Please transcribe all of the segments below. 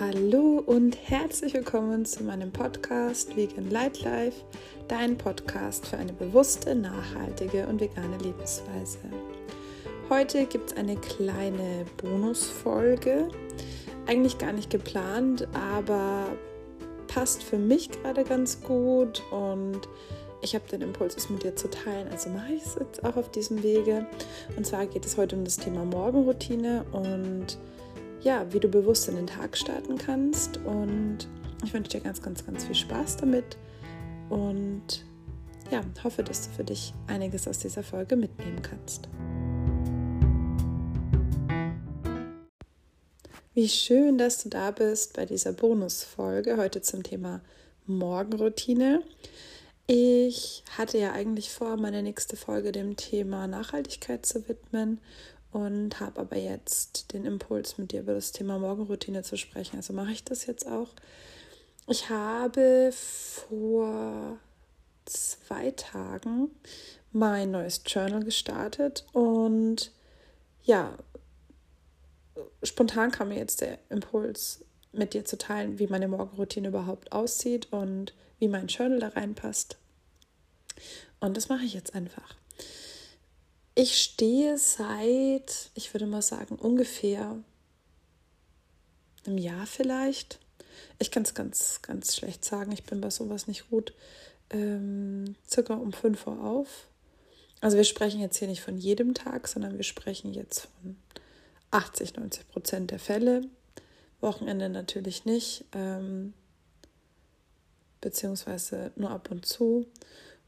Hallo und herzlich willkommen zu meinem Podcast Vegan Light Life, dein Podcast für eine bewusste, nachhaltige und vegane Lebensweise. Heute gibt es eine kleine Bonusfolge, eigentlich gar nicht geplant, aber passt für mich gerade ganz gut und ich habe den Impuls, es mit dir zu teilen, also mache ich es jetzt auch auf diesem Wege. Und zwar geht es heute um das Thema Morgenroutine und ja, wie du bewusst in den Tag starten kannst. Und ich wünsche dir ganz, ganz, ganz viel Spaß damit und ja, hoffe, dass du für dich einiges aus dieser Folge mitnehmen kannst. Wie schön, dass du da bist bei dieser Bonusfolge heute zum Thema Morgenroutine. Ich hatte ja eigentlich vor, meine nächste Folge dem Thema Nachhaltigkeit zu widmen und habe aber jetzt den Impuls, mit dir über das Thema Morgenroutine zu sprechen. Also mache ich das jetzt auch. Ich habe vor zwei Tagen mein neues Journal gestartet und ja, spontan kam mir jetzt der Impuls, mit dir zu teilen, wie meine Morgenroutine überhaupt aussieht und wie mein Journal da reinpasst. Und das mache ich jetzt einfach. Ich stehe seit, ich würde mal sagen, ungefähr einem Jahr vielleicht. Ich kann es ganz, ganz schlecht sagen. Ich bin bei sowas nicht gut. Ähm, circa um 5 Uhr auf. Also wir sprechen jetzt hier nicht von jedem Tag, sondern wir sprechen jetzt von 80, 90 Prozent der Fälle. Wochenende natürlich nicht, ähm, beziehungsweise nur ab und zu.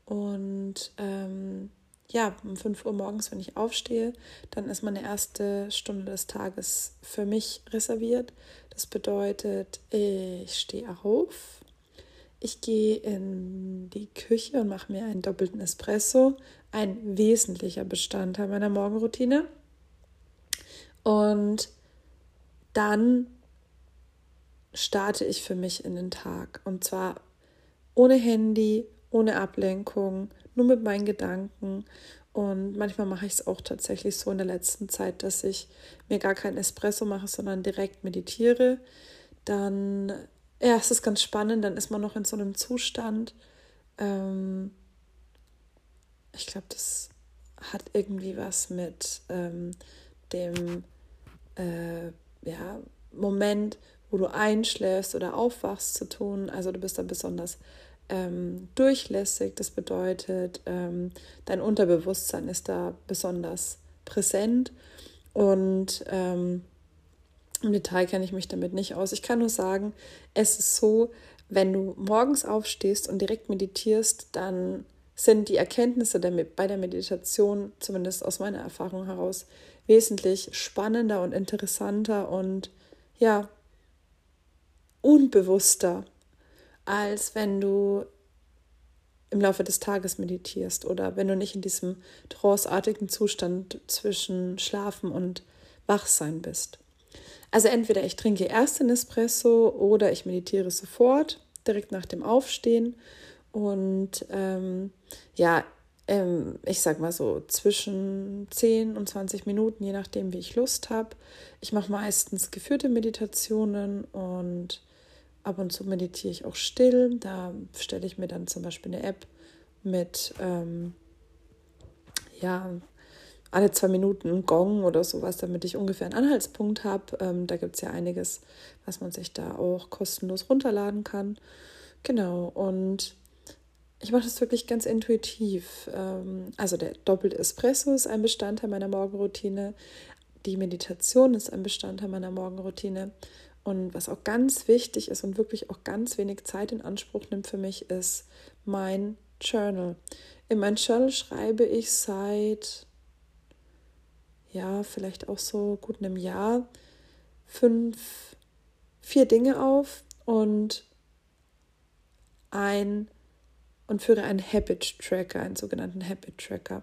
Und ähm, ja, um 5 Uhr morgens, wenn ich aufstehe, dann ist meine erste Stunde des Tages für mich reserviert. Das bedeutet, ich stehe auf, ich gehe in die Küche und mache mir einen doppelten Espresso, ein wesentlicher Bestandteil meiner Morgenroutine. Und dann starte ich für mich in den Tag. Und zwar ohne Handy, ohne Ablenkung, nur mit meinen Gedanken. Und manchmal mache ich es auch tatsächlich so in der letzten Zeit, dass ich mir gar kein Espresso mache, sondern direkt meditiere. Dann, ja, es ist ganz spannend, dann ist man noch in so einem Zustand. Ähm, ich glaube, das hat irgendwie was mit ähm, dem äh, ja, Moment, wo du einschläfst oder aufwachst zu tun. Also du bist da besonders ähm, durchlässig. Das bedeutet, ähm, dein Unterbewusstsein ist da besonders präsent und ähm, im Detail kenne ich mich damit nicht aus. Ich kann nur sagen, es ist so, wenn du morgens aufstehst und direkt meditierst, dann sind die Erkenntnisse der, bei der Meditation, zumindest aus meiner Erfahrung heraus, wesentlich spannender und interessanter und ja, unbewusster als wenn du im Laufe des Tages meditierst oder wenn du nicht in diesem tranceartigen Zustand zwischen Schlafen und Wachsein bist. Also entweder ich trinke erst den Espresso oder ich meditiere sofort, direkt nach dem Aufstehen. Und ähm, ja, ähm, ich sag mal so zwischen 10 und 20 Minuten, je nachdem, wie ich Lust habe. Ich mache meistens geführte Meditationen und ab und zu meditiere ich auch still. Da stelle ich mir dann zum Beispiel eine App mit, ähm, ja, alle zwei Minuten Gong oder sowas, damit ich ungefähr einen Anhaltspunkt habe. Ähm, da gibt es ja einiges, was man sich da auch kostenlos runterladen kann. Genau, und ich mache das wirklich ganz intuitiv. Ähm, also der doppelte Espresso ist ein Bestandteil meiner Morgenroutine. Die Meditation ist ein Bestandteil meiner Morgenroutine. Und was auch ganz wichtig ist und wirklich auch ganz wenig Zeit in Anspruch nimmt für mich, ist mein Journal. In mein Journal schreibe ich seit, ja, vielleicht auch so gut einem Jahr fünf, vier Dinge auf und ein und führe einen Habit Tracker, einen sogenannten Habit Tracker.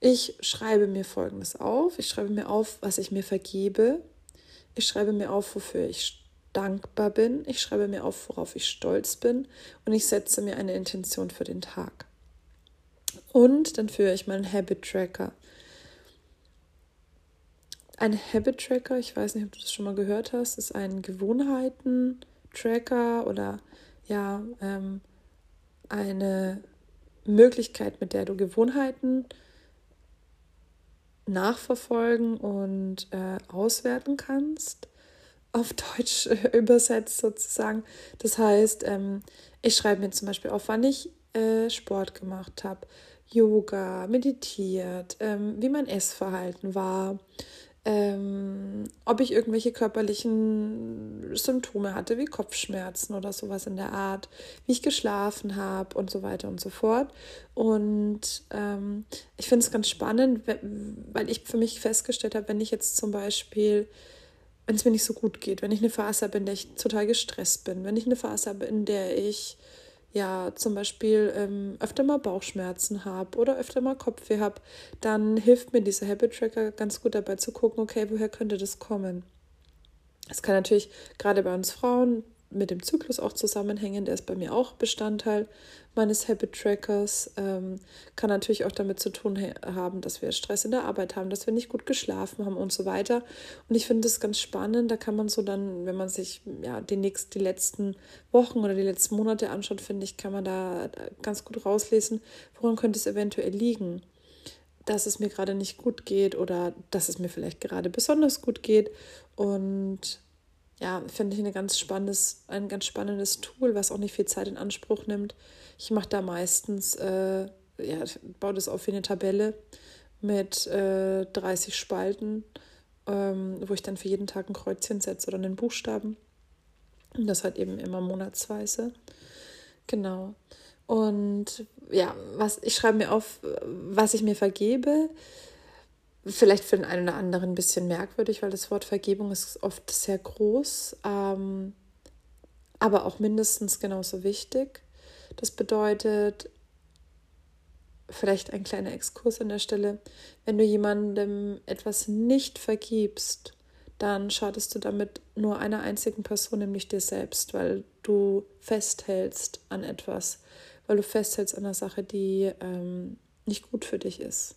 Ich schreibe mir Folgendes auf. Ich schreibe mir auf, was ich mir vergebe, ich schreibe mir auf, wofür ich dankbar bin. Ich schreibe mir auf, worauf ich stolz bin. Und ich setze mir eine Intention für den Tag. Und dann führe ich meinen Habit Tracker. ein Habit Tracker, ich weiß nicht, ob du das schon mal gehört hast, ist ein Gewohnheiten-Tracker oder ja, ähm, eine Möglichkeit, mit der du Gewohnheiten nachverfolgen und äh, auswerten kannst. Auf Deutsch äh, übersetzt sozusagen. Das heißt, ähm, ich schreibe mir zum Beispiel auf, wann ich äh, Sport gemacht habe, Yoga, meditiert, ähm, wie mein Essverhalten war, ähm, ob ich irgendwelche körperlichen Symptome hatte, wie Kopfschmerzen oder sowas in der Art, wie ich geschlafen habe und so weiter und so fort. Und ähm, ich finde es ganz spannend, weil ich für mich festgestellt habe, wenn ich jetzt zum Beispiel wenn es mir nicht so gut geht, wenn ich eine Phase habe, in der ich total gestresst bin, wenn ich eine Phase habe, in der ich ja zum Beispiel ähm, öfter mal Bauchschmerzen habe oder öfter mal Kopfweh habe, dann hilft mir dieser Habit Tracker ganz gut dabei zu gucken, okay, woher könnte das kommen? Es kann natürlich gerade bei uns Frauen mit dem Zyklus auch zusammenhängen, der ist bei mir auch Bestandteil meines Habit Trackers. Ähm, kann natürlich auch damit zu tun haben, dass wir Stress in der Arbeit haben, dass wir nicht gut geschlafen haben und so weiter. Und ich finde das ganz spannend. Da kann man so dann, wenn man sich ja die nächsten, die letzten Wochen oder die letzten Monate anschaut, finde ich, kann man da ganz gut rauslesen, woran könnte es eventuell liegen dass es mir gerade nicht gut geht oder dass es mir vielleicht gerade besonders gut geht. Und ja, finde ich eine ganz spannendes, ein ganz spannendes Tool, was auch nicht viel Zeit in Anspruch nimmt. Ich mache da meistens, äh, ja, baue das auf wie eine Tabelle mit äh, 30 Spalten, ähm, wo ich dann für jeden Tag ein Kreuzchen setze oder einen Buchstaben. Und das halt eben immer monatsweise. Genau. Und ja, was ich schreibe mir auf, was ich mir vergebe vielleicht für den einen oder anderen ein bisschen merkwürdig, weil das Wort Vergebung ist oft sehr groß, ähm, aber auch mindestens genauso wichtig. Das bedeutet, vielleicht ein kleiner Exkurs an der Stelle, wenn du jemandem etwas nicht vergibst, dann schadest du damit nur einer einzigen Person, nämlich dir selbst, weil du festhältst an etwas, weil du festhältst an einer Sache, die ähm, nicht gut für dich ist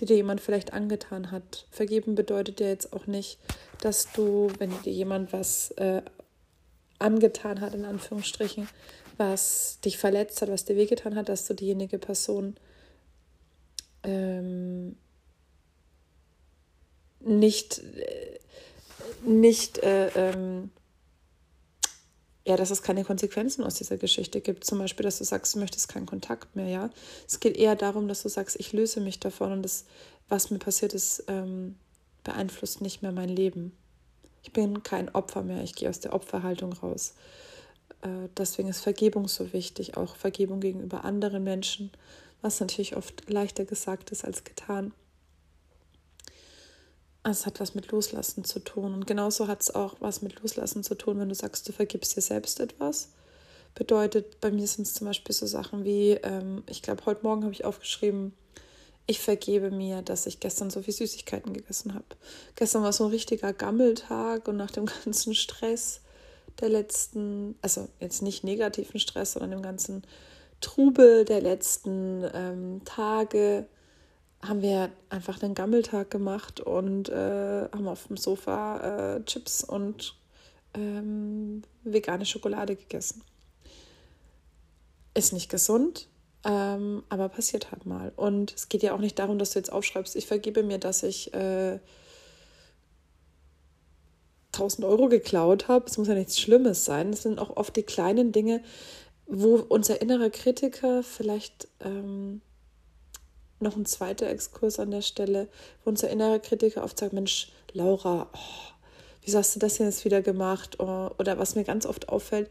die dir jemand vielleicht angetan hat. Vergeben bedeutet ja jetzt auch nicht, dass du, wenn dir jemand was äh, angetan hat, in Anführungsstrichen, was dich verletzt hat, was dir wehgetan hat, dass du diejenige Person ähm, nicht, äh, nicht äh, ähm, ja, dass es keine Konsequenzen aus dieser Geschichte gibt. Zum Beispiel, dass du sagst, du möchtest keinen Kontakt mehr, ja. Es geht eher darum, dass du sagst, ich löse mich davon und das, was mir passiert ist, ähm, beeinflusst nicht mehr mein Leben. Ich bin kein Opfer mehr, ich gehe aus der Opferhaltung raus. Äh, deswegen ist Vergebung so wichtig, auch Vergebung gegenüber anderen Menschen, was natürlich oft leichter gesagt ist als getan. Es hat was mit Loslassen zu tun. Und genauso hat es auch was mit Loslassen zu tun, wenn du sagst, du vergibst dir selbst etwas. Bedeutet, bei mir sind es zum Beispiel so Sachen wie, ähm, ich glaube, heute Morgen habe ich aufgeschrieben, ich vergebe mir, dass ich gestern so viel Süßigkeiten gegessen habe. Gestern war so ein richtiger Gammeltag und nach dem ganzen Stress der letzten, also jetzt nicht negativen Stress, sondern dem ganzen Trubel der letzten ähm, Tage, haben wir einfach einen Gammeltag gemacht und äh, haben auf dem Sofa äh, Chips und ähm, vegane Schokolade gegessen. Ist nicht gesund, ähm, aber passiert halt mal. Und es geht ja auch nicht darum, dass du jetzt aufschreibst, ich vergebe mir, dass ich äh, 1000 Euro geklaut habe. Es muss ja nichts Schlimmes sein. Es sind auch oft die kleinen Dinge, wo unser innerer Kritiker vielleicht ähm, noch ein zweiter Exkurs an der Stelle, wo unser innerer Kritiker oft sagt, Mensch, Laura, oh, wieso hast du das denn jetzt wieder gemacht? Oh, oder was mir ganz oft auffällt,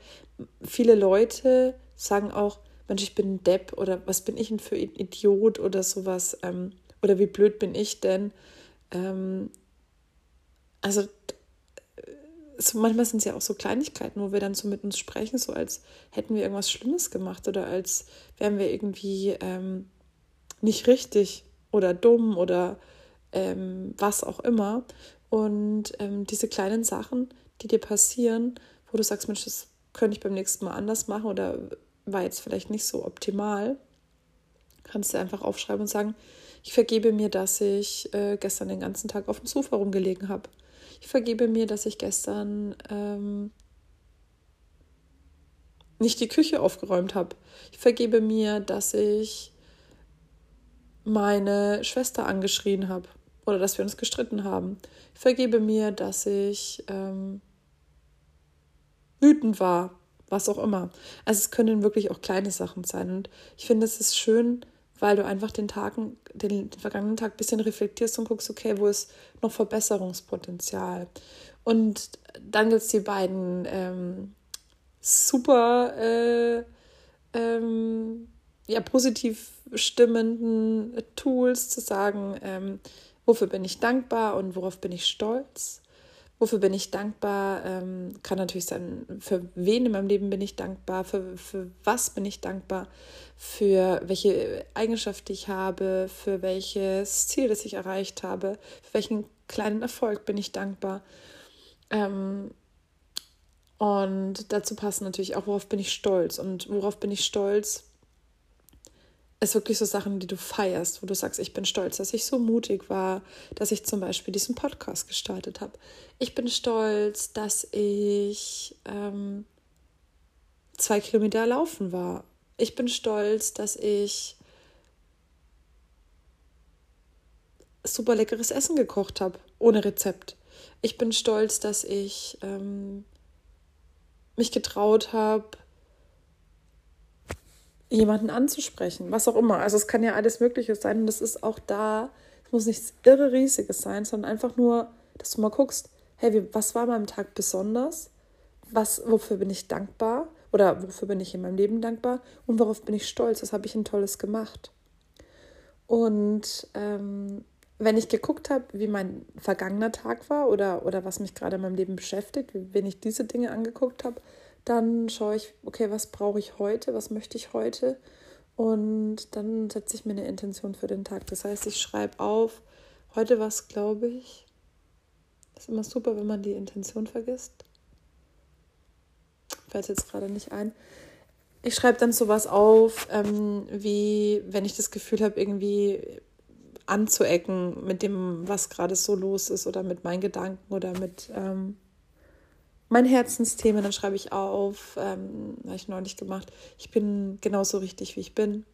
viele Leute sagen auch, Mensch, ich bin ein Depp oder was bin ich denn für ein Idiot oder sowas ähm, oder wie blöd bin ich denn? Ähm, also so manchmal sind es ja auch so Kleinigkeiten, wo wir dann so mit uns sprechen, so als hätten wir irgendwas Schlimmes gemacht oder als wären wir irgendwie ähm, nicht richtig oder dumm oder ähm, was auch immer. Und ähm, diese kleinen Sachen, die dir passieren, wo du sagst, Mensch, das könnte ich beim nächsten Mal anders machen oder war jetzt vielleicht nicht so optimal, kannst du einfach aufschreiben und sagen, Ich vergebe mir, dass ich äh, gestern den ganzen Tag auf dem Sofa rumgelegen habe. Ich vergebe mir, dass ich gestern ähm, nicht die Küche aufgeräumt habe. Ich vergebe mir, dass ich meine Schwester angeschrien habe oder dass wir uns gestritten haben. Vergebe mir, dass ich ähm, wütend war, was auch immer. Also es können wirklich auch kleine Sachen sein. Und ich finde, es ist schön, weil du einfach den Tagen, den, den vergangenen Tag ein bisschen reflektierst und guckst, okay, wo ist noch Verbesserungspotenzial. Und dann gibt es die beiden ähm, super äh, ähm, ja, positiv stimmenden Tools zu sagen, ähm, wofür bin ich dankbar und worauf bin ich stolz. Wofür bin ich dankbar? Ähm, kann natürlich sein, für wen in meinem Leben bin ich dankbar, für, für was bin ich dankbar, für welche Eigenschaft ich habe, für welches Ziel, das ich erreicht habe, für welchen kleinen Erfolg bin ich dankbar. Ähm, und dazu passen natürlich auch, worauf bin ich stolz. Und worauf bin ich stolz? Es wirklich so Sachen, die du feierst, wo du sagst, ich bin stolz, dass ich so mutig war, dass ich zum Beispiel diesen Podcast gestartet habe. Ich bin stolz, dass ich ähm, zwei Kilometer laufen war. Ich bin stolz, dass ich super leckeres Essen gekocht habe, ohne Rezept. Ich bin stolz, dass ich ähm, mich getraut habe, jemanden anzusprechen, was auch immer. Also es kann ja alles Mögliche sein und das ist auch da, es muss nichts irre riesiges sein, sondern einfach nur, dass du mal guckst, hey, wie, was war meinem Tag besonders? Was, wofür bin ich dankbar? Oder wofür bin ich in meinem Leben dankbar? Und worauf bin ich stolz? Was habe ich ein Tolles gemacht? Und ähm, wenn ich geguckt habe, wie mein vergangener Tag war oder, oder was mich gerade in meinem Leben beschäftigt, wenn ich diese Dinge angeguckt habe, dann schaue ich, okay, was brauche ich heute, was möchte ich heute und dann setze ich mir eine Intention für den Tag. Das heißt, ich schreibe auf, heute was glaube ich. Das ist immer super, wenn man die Intention vergisst. Fällt jetzt gerade nicht ein. Ich schreibe dann sowas auf, ähm, wie wenn ich das Gefühl habe, irgendwie anzuecken mit dem, was gerade so los ist oder mit meinen Gedanken oder mit ähm, meinen Herzensthemen. Dann schreibe ich auf, ähm, habe ich neulich gemacht, ich bin genauso richtig, wie ich bin.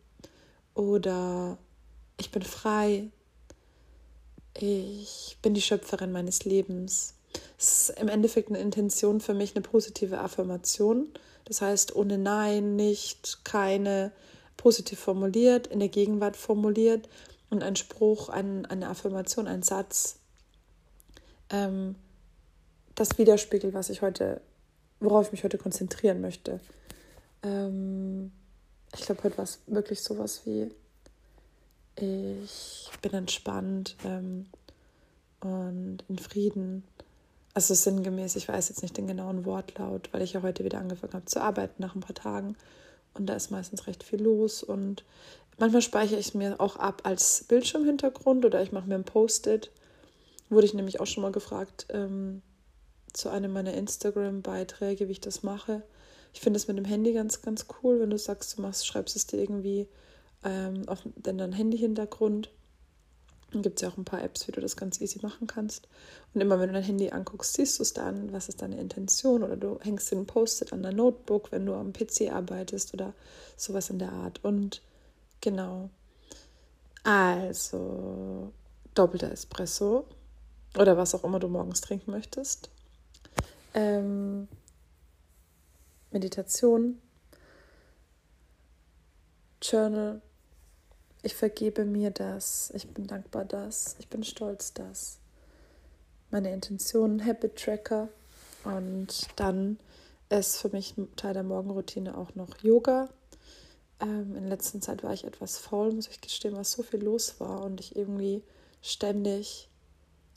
Oder ich bin frei. Ich bin die Schöpferin meines Lebens. Es ist im Endeffekt eine Intention für mich, eine positive Affirmation. Das heißt, ohne Nein, nicht, keine, positiv formuliert, in der Gegenwart formuliert und ein Spruch, ein, eine Affirmation, ein Satz, ähm, das widerspiegelt, was ich heute, worauf ich mich heute konzentrieren möchte. Ähm, ich glaube, heute war es wirklich sowas wie, ich bin entspannt ähm, und in Frieden. Also sinngemäß, ich weiß jetzt nicht den genauen Wortlaut, weil ich ja heute wieder angefangen habe zu arbeiten nach ein paar Tagen. Und da ist meistens recht viel los und Manchmal speichere ich es mir auch ab als Bildschirmhintergrund oder ich mache mir ein Post-it. Wurde ich nämlich auch schon mal gefragt ähm, zu einem meiner Instagram-Beiträge, wie ich das mache. Ich finde es mit dem Handy ganz, ganz cool, wenn du sagst, du machst, schreibst es dir irgendwie ähm, auf deinen Handy-Hintergrund. Dann gibt es ja auch ein paar Apps, wie du das ganz easy machen kannst. Und immer wenn du dein Handy anguckst, siehst du es dann, was ist deine Intention oder du hängst den Post-it an dein Notebook, wenn du am PC arbeitest oder sowas in der Art. Und Genau. Also doppelter Espresso oder was auch immer du morgens trinken möchtest. Ähm, Meditation, Journal. Ich vergebe mir das. Ich bin dankbar das. Ich bin stolz das. Meine Intentionen, Habit Tracker. Und dann ist für mich Teil der Morgenroutine auch noch Yoga ähm, in letzter Zeit war ich etwas faul, muss ich gestehen, weil so viel los war und ich irgendwie ständig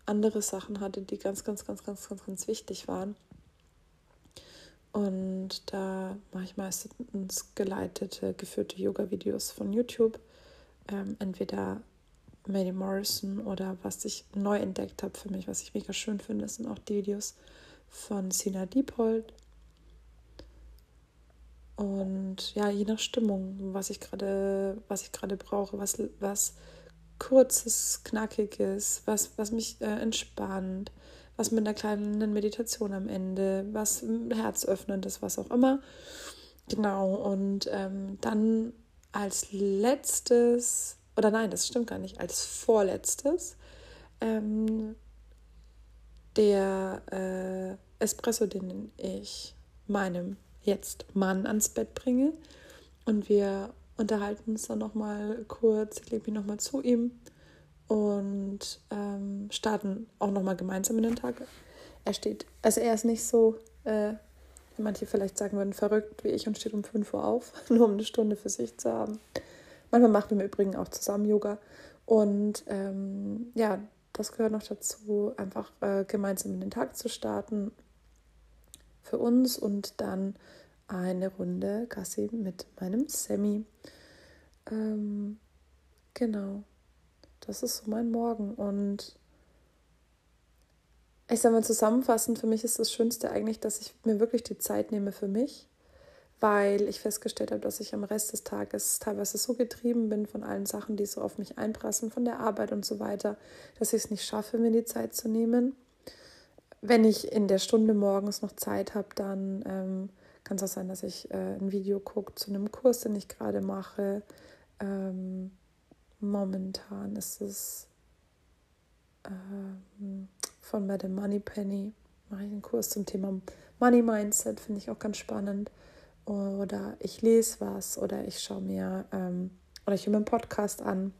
andere Sachen hatte, die ganz, ganz, ganz, ganz, ganz, ganz wichtig waren. Und da mache ich meistens geleitete, geführte Yoga-Videos von YouTube. Ähm, entweder Maddie Morrison oder was ich neu entdeckt habe für mich, was ich mega schön finde, sind auch die Videos von Sina Diepold. Und ja, je nach Stimmung, was ich gerade, was ich gerade brauche, was, was kurzes, knackiges, was, was mich äh, entspannt, was mit einer kleinen Meditation am Ende, was herzöffnendes, was auch immer. Genau, und ähm, dann als letztes, oder nein, das stimmt gar nicht, als vorletztes, ähm, der äh, Espresso, den ich meinem jetzt Mann ans Bett bringe. Und wir unterhalten uns dann nochmal kurz, ich lege mich nochmal zu ihm und ähm, starten auch nochmal gemeinsam in den Tag. Er steht, also er ist nicht so, äh, manche vielleicht sagen würden, verrückt wie ich und steht um 5 Uhr auf, nur um eine Stunde für sich zu haben. Manchmal machen wir im Übrigen auch zusammen Yoga. Und ähm, ja, das gehört noch dazu, einfach äh, gemeinsam in den Tag zu starten für uns und dann eine Runde Gassi mit meinem Sammy. Ähm, genau, das ist so mein Morgen und ich sage mal zusammenfassend, für mich ist das Schönste eigentlich, dass ich mir wirklich die Zeit nehme für mich, weil ich festgestellt habe, dass ich am Rest des Tages teilweise so getrieben bin von allen Sachen, die so auf mich einprassen, von der Arbeit und so weiter, dass ich es nicht schaffe, mir die Zeit zu nehmen. Wenn ich in der Stunde morgens noch Zeit habe, dann ähm, kann es auch sein, dass ich äh, ein Video gucke zu einem Kurs, den ich gerade mache. Ähm, momentan ist es ähm, von Madame Moneypenny. Mache ich einen Kurs zum Thema Money Mindset, finde ich auch ganz spannend. Oder ich lese was oder ich schaue mir ähm, oder ich höre mir einen Podcast an.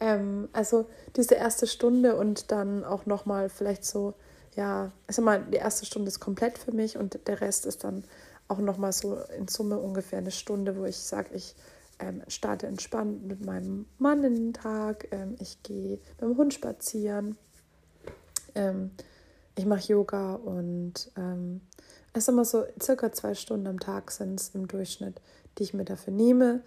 Ähm, also diese erste Stunde und dann auch nochmal vielleicht so, ja, ich sag mal, die erste Stunde ist komplett für mich und der Rest ist dann auch nochmal so in Summe ungefähr eine Stunde, wo ich sage, ich ähm, starte entspannt mit meinem Mann in den Tag, ähm, ich gehe mit dem Hund spazieren, ähm, ich mache Yoga und ähm, es ist immer so circa zwei Stunden am Tag sind es im Durchschnitt, die ich mir dafür nehme.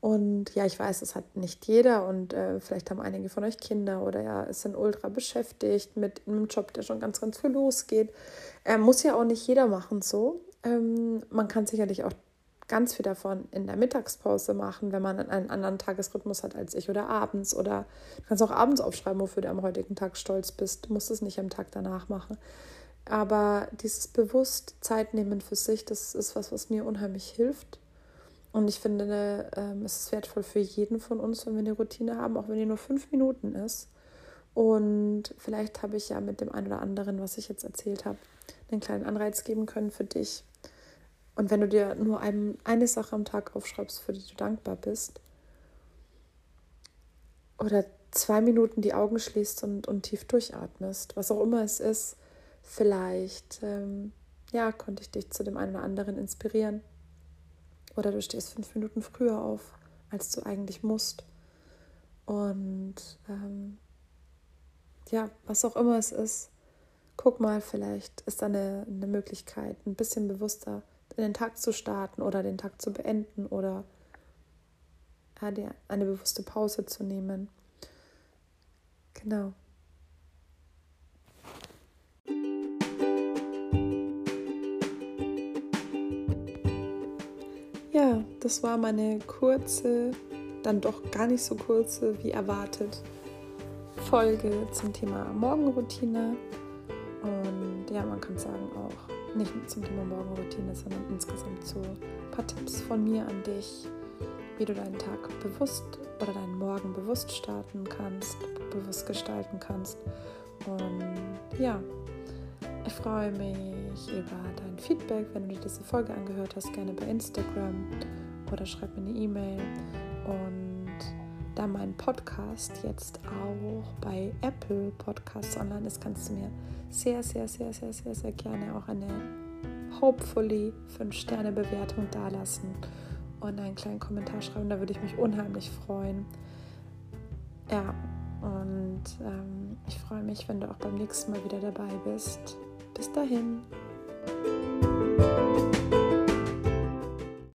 Und ja, ich weiß, es hat nicht jeder und äh, vielleicht haben einige von euch Kinder oder ja, sind ultra beschäftigt mit einem Job, der schon ganz, ganz viel losgeht. Äh, muss ja auch nicht jeder machen so. Ähm, man kann sicherlich auch ganz viel davon in der Mittagspause machen, wenn man einen anderen Tagesrhythmus hat als ich oder abends oder du kannst auch abends aufschreiben, wofür du am heutigen Tag stolz bist. Du musst es nicht am Tag danach machen. Aber dieses bewusst Zeit nehmen für sich, das ist was, was mir unheimlich hilft. Und ich finde, ähm, es ist wertvoll für jeden von uns, wenn wir eine Routine haben, auch wenn die nur fünf Minuten ist. Und vielleicht habe ich ja mit dem einen oder anderen, was ich jetzt erzählt habe, einen kleinen Anreiz geben können für dich, und wenn du dir nur ein, eine Sache am Tag aufschreibst, für die du dankbar bist, oder zwei Minuten die Augen schließt und, und tief durchatmest, was auch immer es ist, vielleicht ähm, ja, konnte ich dich zu dem einen oder anderen inspirieren. Oder du stehst fünf Minuten früher auf, als du eigentlich musst. Und ähm, ja, was auch immer es ist, guck mal, vielleicht ist da eine, eine Möglichkeit, ein bisschen bewusster in den Tag zu starten oder den Tag zu beenden oder eine bewusste Pause zu nehmen. Genau. Ja, das war meine kurze, dann doch gar nicht so kurze wie erwartet Folge zum Thema Morgenroutine. Und ja, man kann sagen auch nicht zum Thema Morgenroutine, sondern insgesamt so ein paar Tipps von mir an dich, wie du deinen Tag bewusst oder deinen Morgen bewusst starten kannst, bewusst gestalten kannst. Und ja, ich freue mich über dein Feedback, wenn du dir diese Folge angehört hast, gerne bei Instagram oder schreib mir eine E-Mail. Und da mein Podcast jetzt auch bei Apple Podcasts online ist, kannst du mir sehr, sehr, sehr, sehr, sehr, sehr gerne auch eine hopefully 5-Sterne-Bewertung dalassen und einen kleinen Kommentar schreiben. Da würde ich mich unheimlich freuen. Ja, und ähm, ich freue mich, wenn du auch beim nächsten Mal wieder dabei bist. Bis dahin.